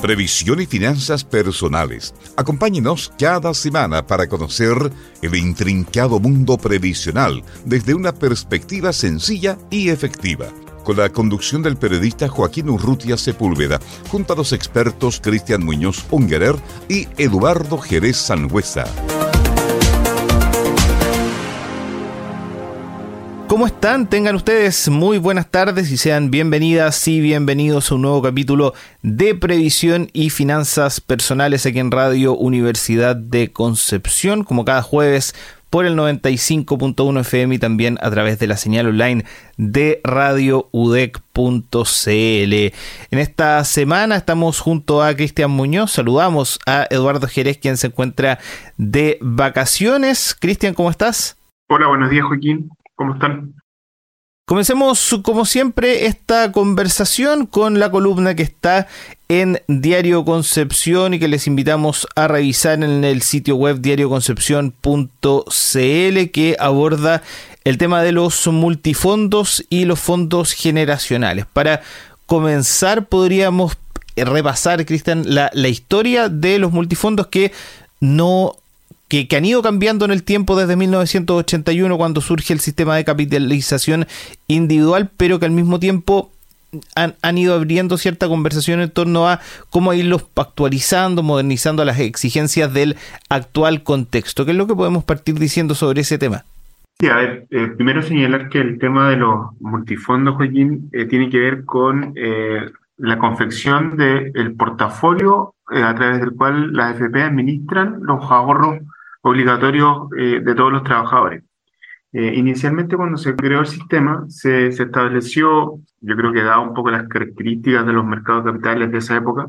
Previsión y finanzas personales. Acompáñenos cada semana para conocer el intrincado mundo previsional desde una perspectiva sencilla y efectiva. Con la conducción del periodista Joaquín Urrutia Sepúlveda, junto a los expertos Cristian Muñoz Ungerer y Eduardo Jerez Sangüesa. ¿Cómo están? Tengan ustedes muy buenas tardes y sean bienvenidas y bienvenidos a un nuevo capítulo de Previsión y Finanzas Personales aquí en Radio Universidad de Concepción, como cada jueves por el 95.1 FM y también a través de la señal online de radioudec.cl. En esta semana estamos junto a Cristian Muñoz, saludamos a Eduardo Jerez quien se encuentra de vacaciones. Cristian, ¿cómo estás? Hola, buenos días Joaquín. ¿Cómo están? Comencemos, como siempre, esta conversación con la columna que está en Diario Concepción y que les invitamos a revisar en el sitio web diarioconcepción.cl que aborda el tema de los multifondos y los fondos generacionales. Para comenzar, podríamos repasar, Cristian, la, la historia de los multifondos que no que, han ido cambiando en el tiempo desde 1981 cuando surge el sistema de capitalización individual, pero que al mismo tiempo han, ido abriendo cierta conversación en torno a cómo irlos actualizando, modernizando las exigencias del actual contexto. ¿Qué es lo que podemos partir diciendo sobre ese tema? Sí, a ver, eh, primero señalar que el tema de los multifondos, Joaquín, eh, tiene que ver con eh, la confección del portafolio a través del cual las FP administran los ahorros obligatorios eh, de todos los trabajadores. Eh, inicialmente cuando se creó el sistema se, estableció, yo creo que da un poco las características de los mercados capitales de esa época,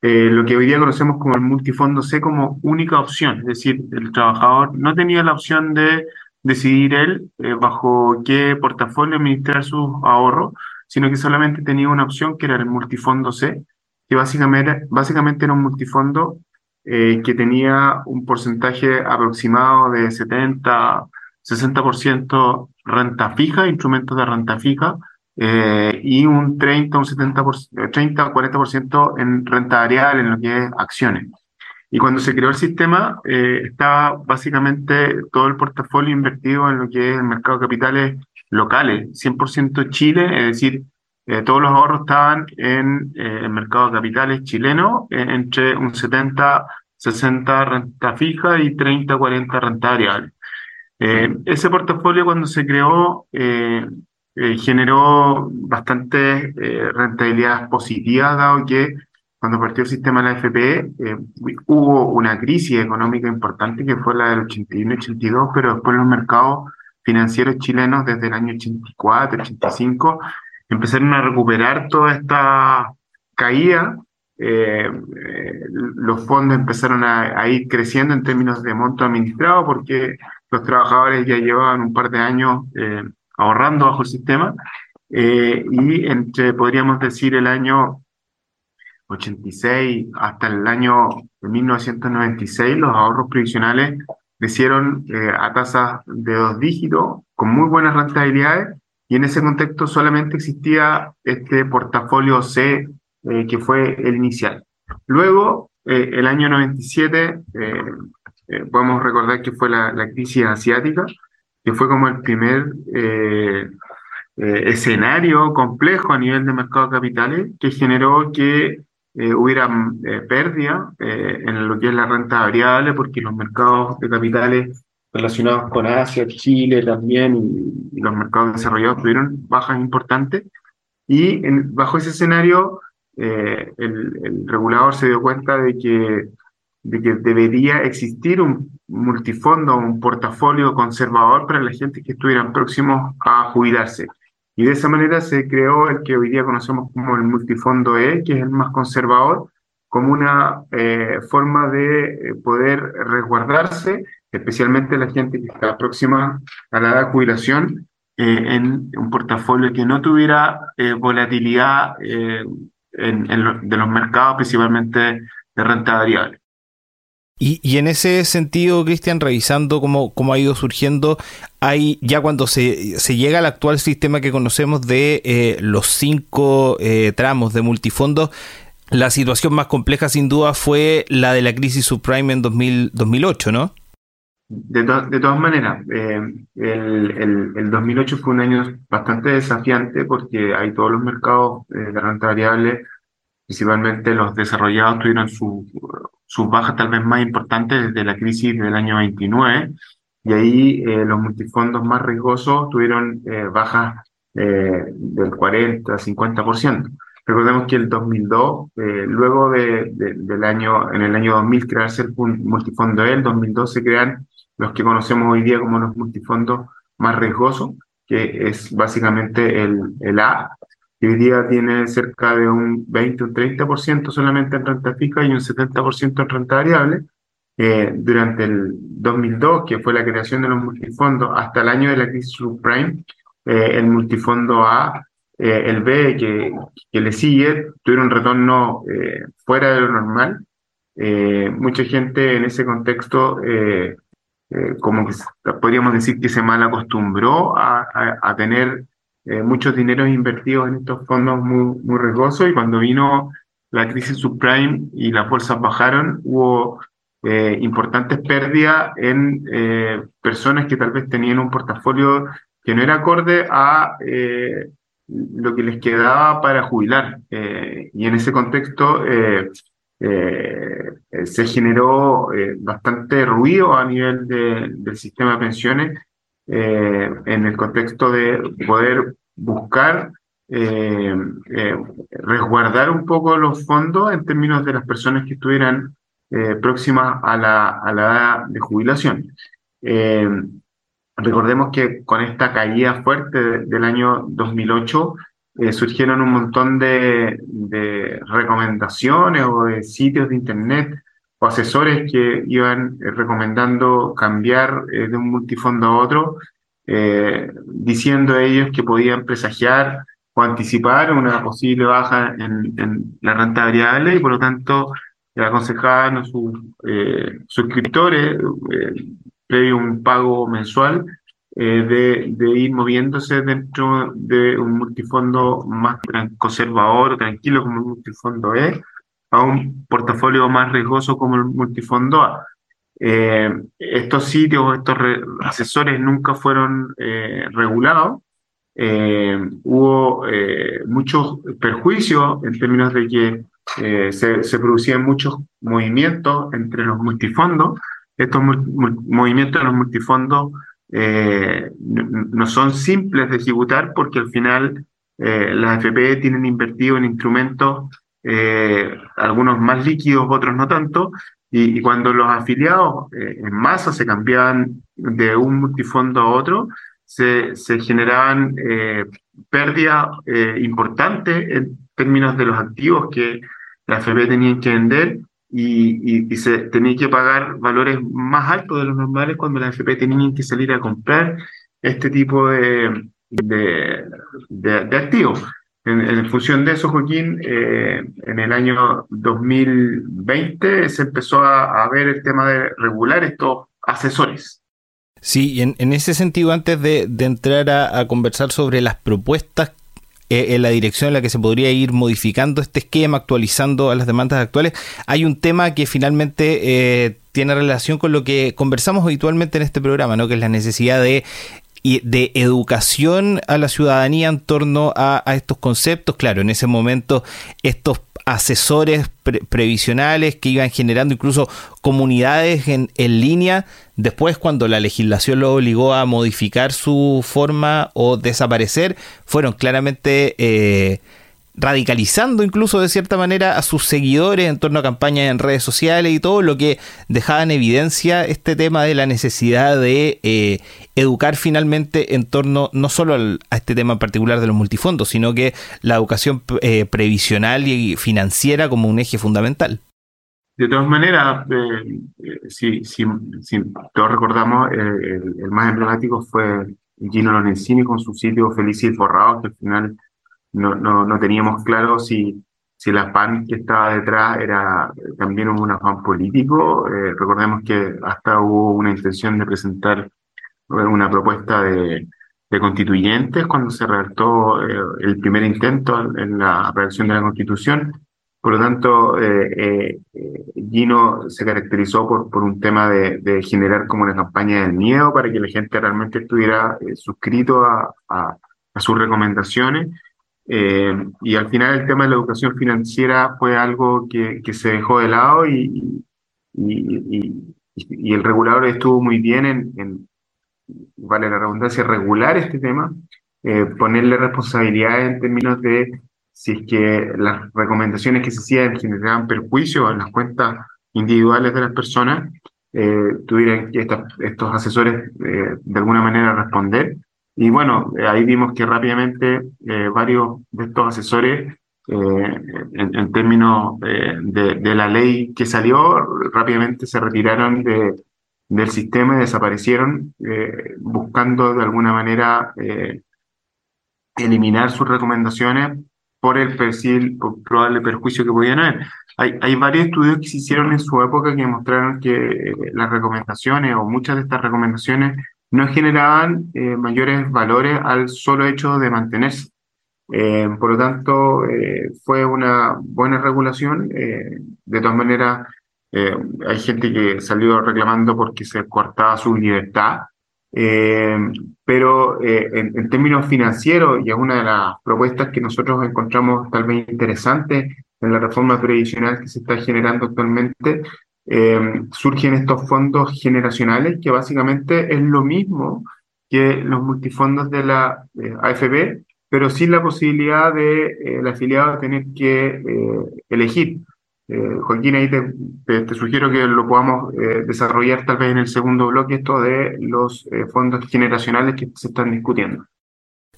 eh, lo que hoy día conocemos como el multifondo C como única opción, es decir, el trabajador no tenía la opción de decidir él bajo qué portafolio administrar sus ahorros, sino que solamente tenía una opción que era el multifondo C, que básicamente, básicamente era un multifondo eh, que tenía un porcentaje aproximado de 70, 60% renta fija, instrumentos de renta fija, eh, y un 30, un 70%, 30 o 40% en renta variable, en lo que es acciones. Y cuando se creó el sistema, eh, estaba básicamente todo el portafolio invertido en lo que es el mercado de capitales locales, 100% Chile, es decir, eh, todos los ahorros estaban en eh, el mercado de capitales chileno, eh, entre un 70, 60 renta fija y 30, 40 renta variable. ese portafolio cuando se creó generó bastante rentabilidad positiva, dado que cuando partió el sistema de la FPE hubo una crisis económica importante que fue la del 81 82, pero después los mercados financieros chilenos desde el año 84, 85 empezaron a recuperar toda esta caída, eh, eh, los fondos empezaron a, ir creciendo en términos de monto administrado porque los trabajadores ya llevaban un par de años eh, ahorrando bajo el sistema y entre, podríamos decir, el año 86 hasta el año 1996, los ahorros previsionales crecieron a tasas de dos dígitos con muy buenas rentabilidades y en ese contexto solamente existía este portafolio C, eh, que fue el inicial. Luego, eh, el año 97, eh, podemos recordar que fue la, la, crisis asiática, que fue como el primer escenario complejo a nivel de mercado de capitales, que generó que hubiera pérdida en lo que es la renta variable, porque los mercados de capitales relacionados con Asia, Chile también y, los mercados desarrollados tuvieron bajas importantes y bajo ese escenario eh, el, regulador se dio cuenta de que, de que debería existir un multifondo, un portafolio conservador para la gente que estuvieran próximos a jubilarse. Y de esa manera se creó el que hoy día conocemos como el multifondo E, que es el más conservador, como una eh, forma de eh, poder resguardarse especialmente la gente que está próxima a la edad de jubilación, eh, en un portafolio que no tuviera eh, volatilidad eh, en, de los mercados, principalmente de renta variable. Y, y, en ese sentido, Cristian, revisando cómo, cómo, ha ido surgiendo, hay ya cuando se, se, llega al actual sistema que conocemos de los cinco tramos de multifondos, la situación más compleja sin duda fue la de la crisis subprime en 2008, ¿no? De, de todas maneras, eh, el, el, 2008 fue un año bastante desafiante porque hay todos los mercados eh, de renta variable, principalmente los desarrollados, tuvieron su, sus bajas tal vez más importantes desde la crisis del año 29 y ahí eh, los multifondos más riesgosos tuvieron bajas del 40, 50%. Recordemos que el 2002, eh, luego de, del año, en el año 2000 crearse el multifondo E, el 2002 se crean los que conocemos hoy día como los multifondos más riesgosos, que es básicamente el, el A, que hoy día tiene cerca de un 20 o 30% solamente en renta fija y un 70% en renta variable. Eh, durante el 2002, que fue la creación de los multifondos, hasta el año de la crisis subprime, eh, el multifondo A eh, el B que, que, le sigue tuvieron un retorno eh, fuera de lo normal. Eh, mucha gente en ese contexto, como que podríamos decir que se mal acostumbró a, tener muchos dineros invertidos en estos fondos muy, muy riesgosos y cuando vino la crisis subprime y las bolsas bajaron, hubo importantes pérdidas en personas que tal vez tenían un portafolio que no era acorde a lo que les quedaba para jubilar. Eh, y en ese contexto eh, eh, se generó bastante ruido a nivel del sistema de pensiones en el contexto de poder buscar resguardar un poco los fondos en términos de las personas que estuvieran próximas a la, a la edad de jubilación. Recordemos que con esta caída fuerte del año 2008 eh, surgieron un montón de, recomendaciones o de sitios de internet o asesores que iban eh, recomendando cambiar eh, de un multifondo a otro, diciendo a ellos que podían presagiar o anticipar una posible baja en, en la renta variable y por lo tanto aconsejaban a sus suscriptores previo un pago mensual, eh, de, de, ir moviéndose dentro de un multifondo más conservador, tranquilo como el multifondo E, a un portafolio más riesgoso como el multifondo A. Eh, estos sitios, estos asesores nunca fueron eh, regulados. hubo muchos perjuicios en términos de que se, se producían muchos movimientos entre los multifondos estos movimientos de los multifondos eh, no son simples de ejecutar porque al final eh, las FP tienen invertido en instrumentos, eh, algunos más líquidos, otros no tanto, y, cuando los afiliados en masa se cambiaban de un multifondo a otro, se, generaban pérdidas importantes en términos de los activos que las FP tenían que vender y, se tenía que pagar valores más altos de los normales cuando las FP tenían que salir a comprar este tipo de, de, de, activos. En, función de eso, Joaquín, eh, en el año 2020 se empezó a, ver el tema de regular estos asesores. Sí, en, en ese sentido, antes de, de entrar a, a, conversar sobre las propuestas eh, en la dirección en la que se podría ir modificando este esquema, actualizando a las demandas actuales. Hay un tema que finalmente eh, tiene relación con lo que conversamos habitualmente en este programa, ¿no? que es la necesidad de de educación a la ciudadanía en torno a, estos conceptos. Claro, en ese momento estos asesores previsionales que iban generando incluso comunidades en, en, línea, después cuando la legislación lo obligó a modificar su forma o desaparecer, fueron claramente... Eh, radicalizando incluso de cierta manera a sus seguidores en torno a campañas en redes sociales y todo lo que dejaba en evidencia este tema de la necesidad de eh, educar finalmente en torno no solo a este tema en particular de los multifondos, sino que la educación eh, previsional y financiera como un eje fundamental. De todas maneras, eh, si, todos recordamos, el, más emblemático fue Gino Lorenzini con su sitio Feliz y Forrado, que al final no, no, no teníamos claro si, si la PAN que estaba detrás era también un afán político. Eh, recordemos que hasta hubo una intención de presentar una propuesta de, de constituyentes cuando se redactó eh, el primer intento en la redacción de la Constitución. Por lo tanto, eh, eh, Gino se caracterizó por, por un tema de, generar como una campaña del miedo para que la gente realmente estuviera suscrito a, a, sus recomendaciones. Y al final el tema de la educación financiera fue algo que, que se dejó de lado y, y, y, y, el regulador estuvo muy bien en, en, vale la redundancia, regular este tema, eh, ponerle responsabilidades en términos de si es que las recomendaciones que se hacían generaban perjuicio en las cuentas individuales de las personas, eh, tuvieran que estos asesores eh, de alguna manera responder. Y bueno, ahí vimos que rápidamente eh, varios de estos asesores, eh, en, términos de, la ley que salió, rápidamente se retiraron de, del sistema y desaparecieron, eh, buscando de alguna manera eliminar sus recomendaciones por el perfil, por probable perjuicio que podían haber. Hay, hay varios estudios que se hicieron en su época que mostraron que eh, las recomendaciones o muchas de estas recomendaciones no generaban eh, mayores valores al solo hecho de mantenerse. Eh, por lo tanto, eh, fue una buena regulación. De todas maneras, hay gente que salió reclamando porque se cortaba su libertad. Pero en, en, términos financieros, y es una de las propuestas que nosotros encontramos tal vez interesante en la reforma previsional que se está generando actualmente, eh, surgen estos fondos generacionales que básicamente es lo mismo que los multifondos de la AFP, pero sin la posibilidad de el afiliado tener que elegir. Eh, Joaquín, ahí te, te, sugiero que lo podamos eh, desarrollar tal vez en el segundo bloque, esto de los eh, fondos generacionales que se están discutiendo.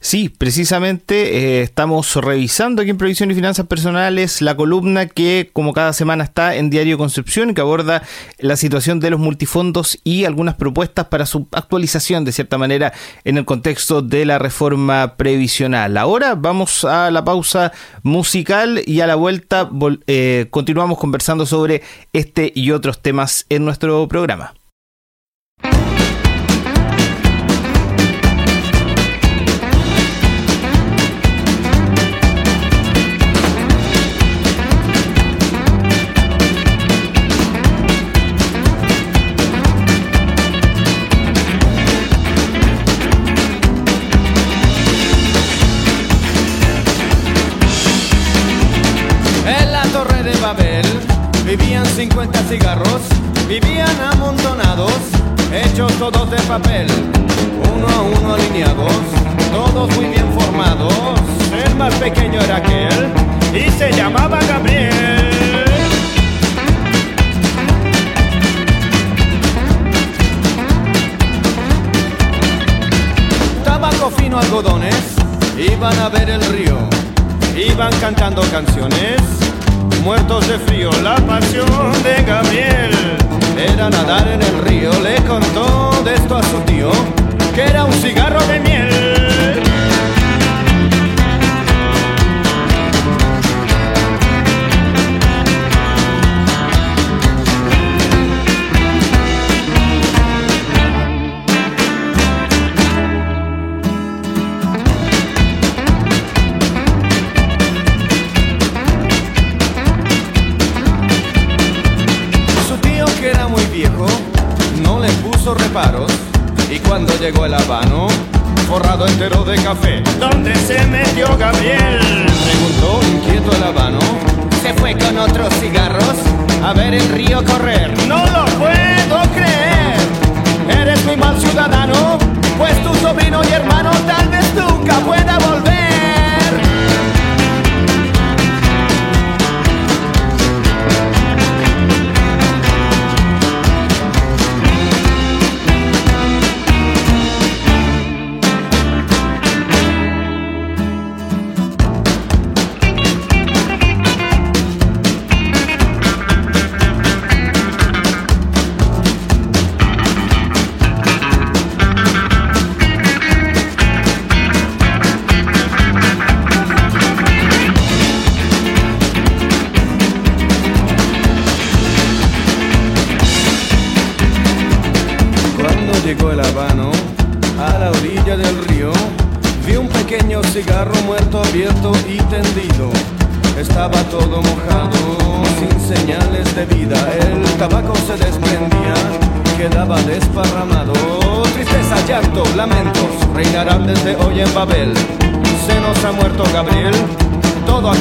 Sí, precisamente eh, estamos revisando aquí en Previsión y Finanzas Personales la columna que como cada semana está en Diario Concepción que aborda la situación de los multifondos y algunas propuestas para su actualización de cierta manera en el contexto de la reforma previsional. Ahora vamos a la pausa musical y a la vuelta eh, continuamos conversando sobre este y otros temas en nuestro programa. Todos de papel, uno a uno alineados, todos muy bien formados. El más pequeño era aquel y se llamaba Gabriel. Tabaco fino, algodones, iban a ver el río, iban cantando canciones muertos de frío. La pasión de Gabriel era nadar en el río. Le contó de esto a su tío, que era un cigarro de miel. De café, ¿dónde se metió Gabriel? Preguntó inquieto el habano. Se fue con otros cigarros a ver el río correr. No lo puedo creer. Eres muy mal ciudadano, pues tu sobrino y hermano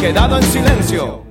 quedado en silencio.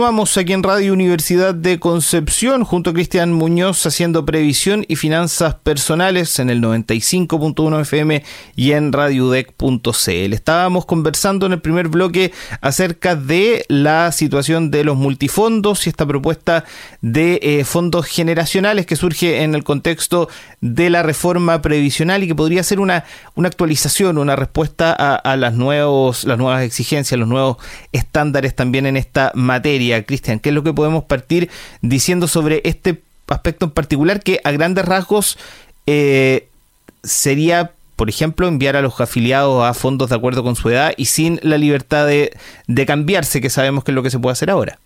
Continuamos aquí en Radio Universidad de Concepción junto a Cristian Muñoz haciendo previsión y finanzas personales en el 95.1 FM y en radiodec.cl. Estábamos conversando en el primer bloque acerca de la situación de los multifondos y esta propuesta de eh, fondos generacionales que surge en el contexto de la reforma previsional y que podría ser una, una actualización, una respuesta a, a las, nuevos, las nuevas exigencias, los nuevos estándares también en esta materia Cristian? ¿Qué es lo que podemos partir diciendo sobre este aspecto en particular que a grandes rasgos eh, sería, por ejemplo, enviar a los afiliados a fondos de acuerdo con su edad y sin la libertad de, cambiarse, que sabemos que es lo que se puede hacer ahora?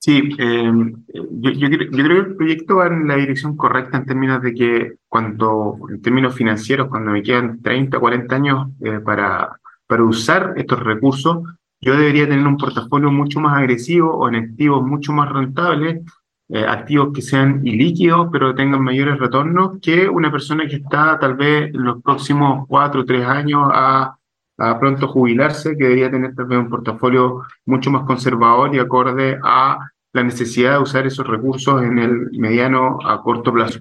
Sí, em, yo, creo que el proyecto va en la dirección correcta en términos de que cuando, en términos financieros, cuando me quedan 30, 40 años eh, para, para usar estos recursos, yo debería tener un portafolio mucho más agresivo o en activos mucho más rentables, eh, activos que sean ilíquidos, pero tengan mayores retornos que una persona que está tal vez en los próximos cuatro o tres años a, a pronto jubilarse, que debería tener tal vez un portafolio mucho más conservador y acorde a la necesidad de usar esos recursos en el mediano a corto plazo.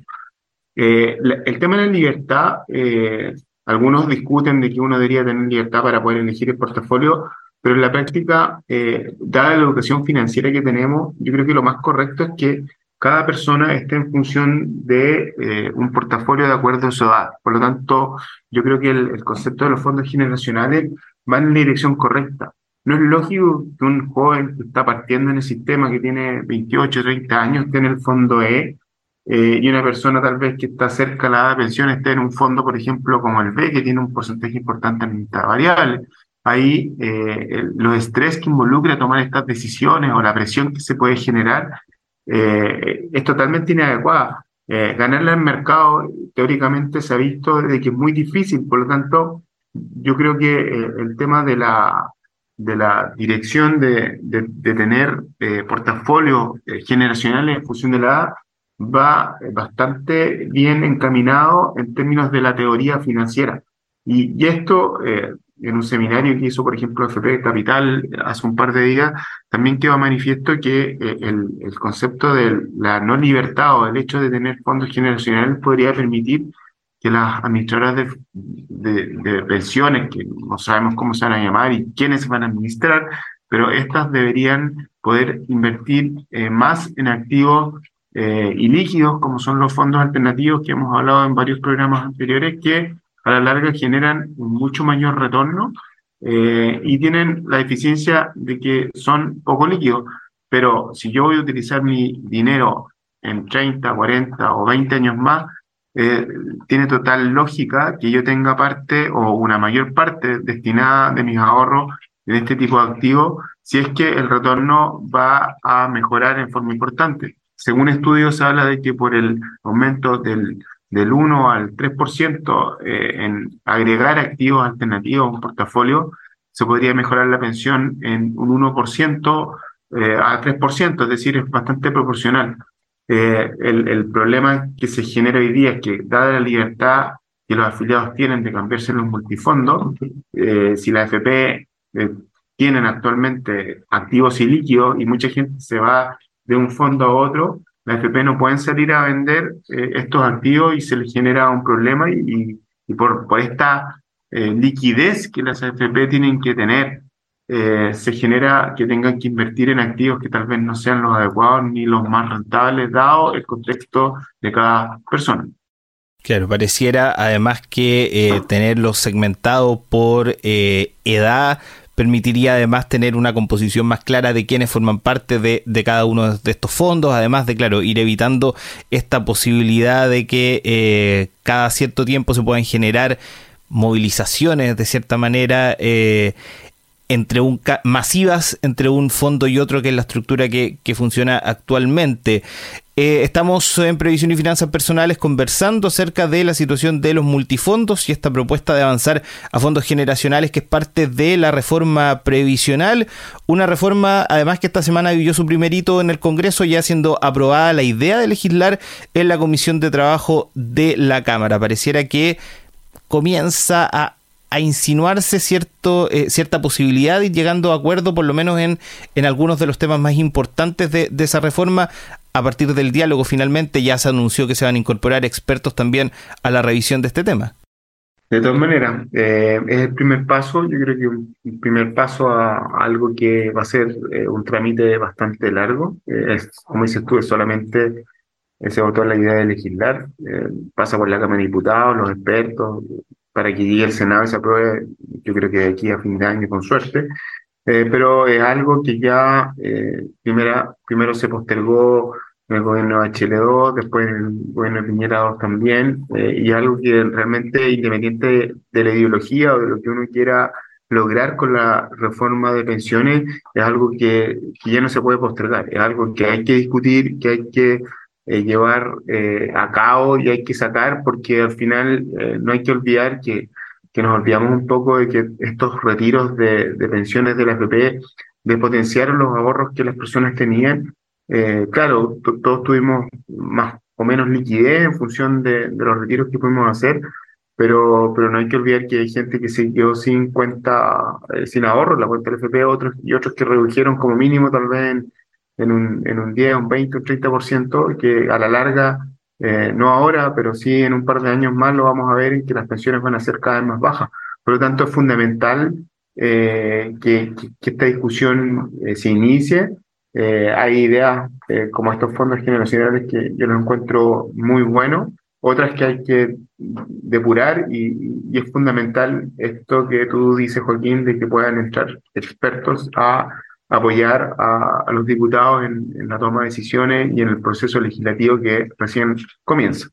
Eh, el tema de la libertad, eh, algunos discuten de que uno debería tener libertad para poder elegir el portafolio, pero en la práctica, eh, dada la educación financiera que tenemos, yo creo que lo más correcto es que cada persona esté en función de eh, un portafolio de acuerdo a su edad. Por lo tanto, yo creo que el, concepto de los fondos generacionales va en la dirección correcta. No es lógico que un joven que está partiendo en el sistema, que tiene 28, 30 años, esté en el fondo E, eh, y una persona tal vez que está cerca de la edad de pensión esté en un fondo, por ejemplo, como el B, que tiene un porcentaje importante en variable ahí eh, los estrés que involucra tomar estas decisiones o la presión que se puede generar eh, es totalmente inadecuada. Eh, ganarla en mercado teóricamente se ha visto de que es muy difícil, por lo tanto, yo creo que eh, el tema de la, de la dirección de, de, de tener portafolios generacionales en función de la edad va bastante bien encaminado en términos de la teoría financiera. Y, y esto en un seminario que hizo, por ejemplo, FP Capital hace un par de días, también quedó manifiesto que eh, el, concepto de la no libertad o el hecho de tener fondos generacionales podría permitir que las administradoras de, pensiones, que no sabemos cómo se van a llamar y quiénes van a administrar, pero estas deberían poder invertir eh, más en activos eh, ilíquidos, como son los fondos alternativos que hemos hablado en varios programas anteriores, que a la larga generan mucho mayor retorno eh, y tienen la eficiencia de que son poco líquidos. Pero si yo voy a utilizar mi dinero en 30, 40 o 20 años más, eh, tiene total lógica que yo tenga parte o una mayor parte destinada de mis ahorros en este tipo de activos si es que el retorno va a mejorar en forma importante. Según estudios habla de que por el aumento del del 1 al 3% eh, en agregar activos alternativos a un portafolio, se podría mejorar la pensión en un 1% eh, a 3%, es decir, es bastante proporcional. Eh, el, problema que se genera hoy día es que, dada la libertad que los afiliados tienen de cambiarse los multifondos, eh, si la FP eh, tienen actualmente activos y y mucha gente se va de un fondo a otro, la FP no pueden salir a vender eh, estos activos y se les genera un problema y, por, esta eh, liquidez que las AFP tienen que tener, eh, se genera que tengan que invertir en activos que tal vez no sean los adecuados ni los más rentables, dado el contexto de cada persona. Claro, pareciera además que eh, tenerlo segmentado por edad permitiría además tener una composición más clara de quienes forman parte de, cada uno de estos fondos, además de, claro, ir evitando esta posibilidad de que eh, cada cierto tiempo se puedan generar movilizaciones de cierta manera eh, entre un masivas entre un fondo y otro que es la estructura que, funciona actualmente. Eh, estamos en Previsión y Finanzas Personales conversando acerca de la situación de los multifondos y esta propuesta de avanzar a fondos generacionales que es parte de la reforma previsional. Una reforma además que esta semana vivió su primerito en el Congreso ya siendo aprobada la idea de legislar en la Comisión de Trabajo de la Cámara. Pareciera que comienza a a insinuarse cierto, eh, cierta posibilidad de ir llegando a acuerdo, por lo menos en, en algunos de los temas más importantes de, esa reforma. A partir del diálogo, finalmente ya se anunció que se van a incorporar expertos también a la revisión de este tema. De todas maneras, eh, es el primer paso, yo creo que un, primer paso a, algo que va a ser eh, un trámite bastante largo. como dices tú, es solamente se votó la idea de legislar, pasa por la Cámara de Diputados, los expertos, para que llegue el Senado y se apruebe, yo creo que de aquí a fin de año con suerte, eh, pero es algo que ya eh, primera, primero se postergó en el gobierno de HL2, después en el gobierno de Piñera 2 también, eh, y algo que realmente independiente de la ideología o de lo que uno quiera lograr con la reforma de pensiones, es algo que, que ya no se puede postergar, es algo que hay que discutir, que hay que eh, llevar eh, a cabo y hay que sacar, porque al final eh, no hay que olvidar que, que nos olvidamos un poco de que estos retiros de, de pensiones de la FP despotenciaron los ahorros que las personas tenían. claro, todos tuvimos más o menos liquidez en función de, de, los retiros que pudimos hacer, pero, pero no hay que olvidar que hay gente que se quedó sin cuenta, sin ahorro, la cuenta del FP, otros, y otros que redujeron como mínimo tal vez en en un, en un 10, un 20, un 30%, que a la larga, eh, no ahora, pero sí en un par de años más lo vamos a ver en que las pensiones van a ser cada vez más bajas. Por lo tanto, es fundamental eh, que, que, esta discusión eh, se inicie. hay ideas como estos fondos generacionales que yo los encuentro muy buenos, otras que hay que depurar y, y, es fundamental esto que tú dices, Joaquín, de que puedan entrar expertos a apoyar a, los diputados en, en, la toma de decisiones y en el proceso legislativo que recién comienza.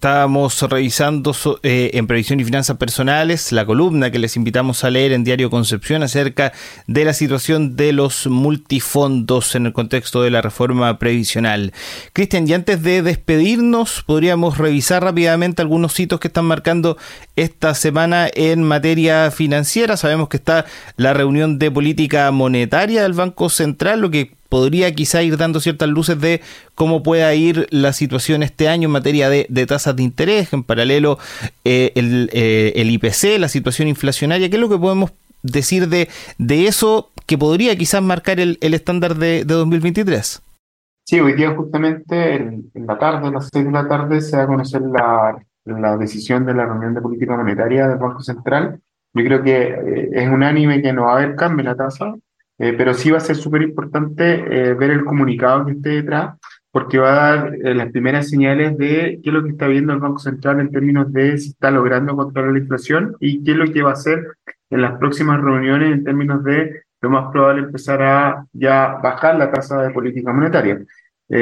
Estábamos revisando eh, en Previsión y Finanzas Personales la columna que les invitamos a leer en Diario Concepción acerca de la situación de los multifondos en el contexto de la reforma previsional. Cristian, y antes de despedirnos, podríamos revisar rápidamente algunos hitos que están marcando esta semana en materia financiera. Sabemos que está la reunión de política monetaria del Banco Central, lo que podría quizá ir dando ciertas luces de cómo pueda ir la situación este año en materia de, tasas de interés, en paralelo eh, el, eh, IPC, la situación inflacionaria. ¿Qué es lo que podemos decir de, de eso que podría quizás marcar el, estándar de, de 2023? Sí, hoy día justamente en, la tarde, a las seis de la tarde, se va a conocer la, la decisión de la reunión de política monetaria del Banco Central. Yo creo que eh, es unánime que no va a haber cambio en la tasa, eh, pero sí va a ser súper importante eh, ver el comunicado que esté detrás, porque va a dar eh, las primeras señales de qué es lo que está viendo el Banco Central en términos de si está logrando controlar la inflación y qué es lo que va a hacer en las próximas reuniones en términos de lo más probable empezar a ya bajar la tasa de política monetaria.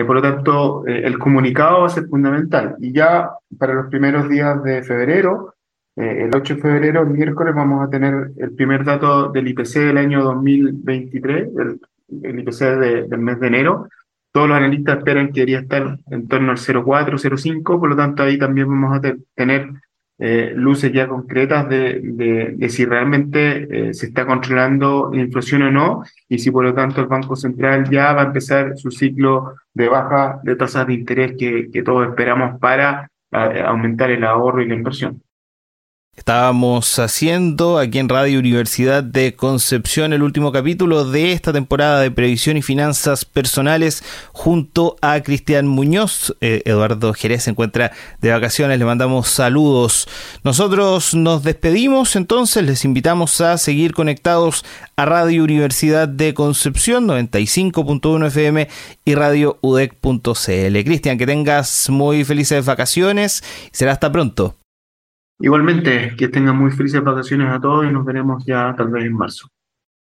por lo tanto, el comunicado va a ser fundamental. Y ya para los primeros días de febrero, eh, el 8 de febrero, el miércoles, vamos a tener el primer dato del IPC del año 2023, el, el IPC del mes de enero. Todos los analistas esperan que debería estar en torno al 0,4, 0,5, por lo tanto ahí también vamos a tener eh, luces ya concretas de, si realmente eh, se está controlando la inflación o no, y si por lo tanto el Banco Central ya va a empezar su ciclo de baja de tasas de interés que todos esperamos para aumentar el ahorro y la inversión. Estábamos haciendo aquí en Radio Universidad de Concepción el último capítulo de esta temporada de Previsión y Finanzas Personales junto a Cristian Muñoz. Eh, Eduardo Jerez se encuentra de vacaciones, le mandamos saludos. Nosotros nos despedimos entonces, les invitamos a seguir conectados a Radio Universidad de Concepción 95.1 FM y Radio UDEC.cl. Cristian, que tengas muy felices vacaciones y será hasta pronto. Igualmente, que tengan muy felices vacaciones a todos y nos veremos ya tal vez en marzo.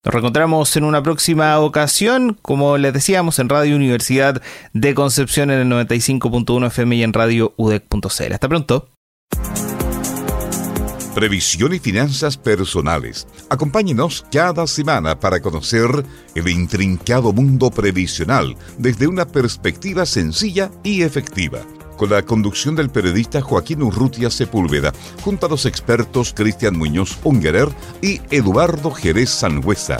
Nos reencontramos en una próxima ocasión, como les decíamos, en Radio Universidad de Concepción en el 95.1 FM y en Radio UDEC.cl. Hasta pronto. Previsión y finanzas personales. Acompáñenos cada semana para conocer el intrincado mundo previsional desde una perspectiva sencilla y efectiva con la conducción del periodista Joaquín Urrutia Sepúlveda, junto a los expertos Cristian Muñoz Ungerer y Eduardo Jerez Sangüesa.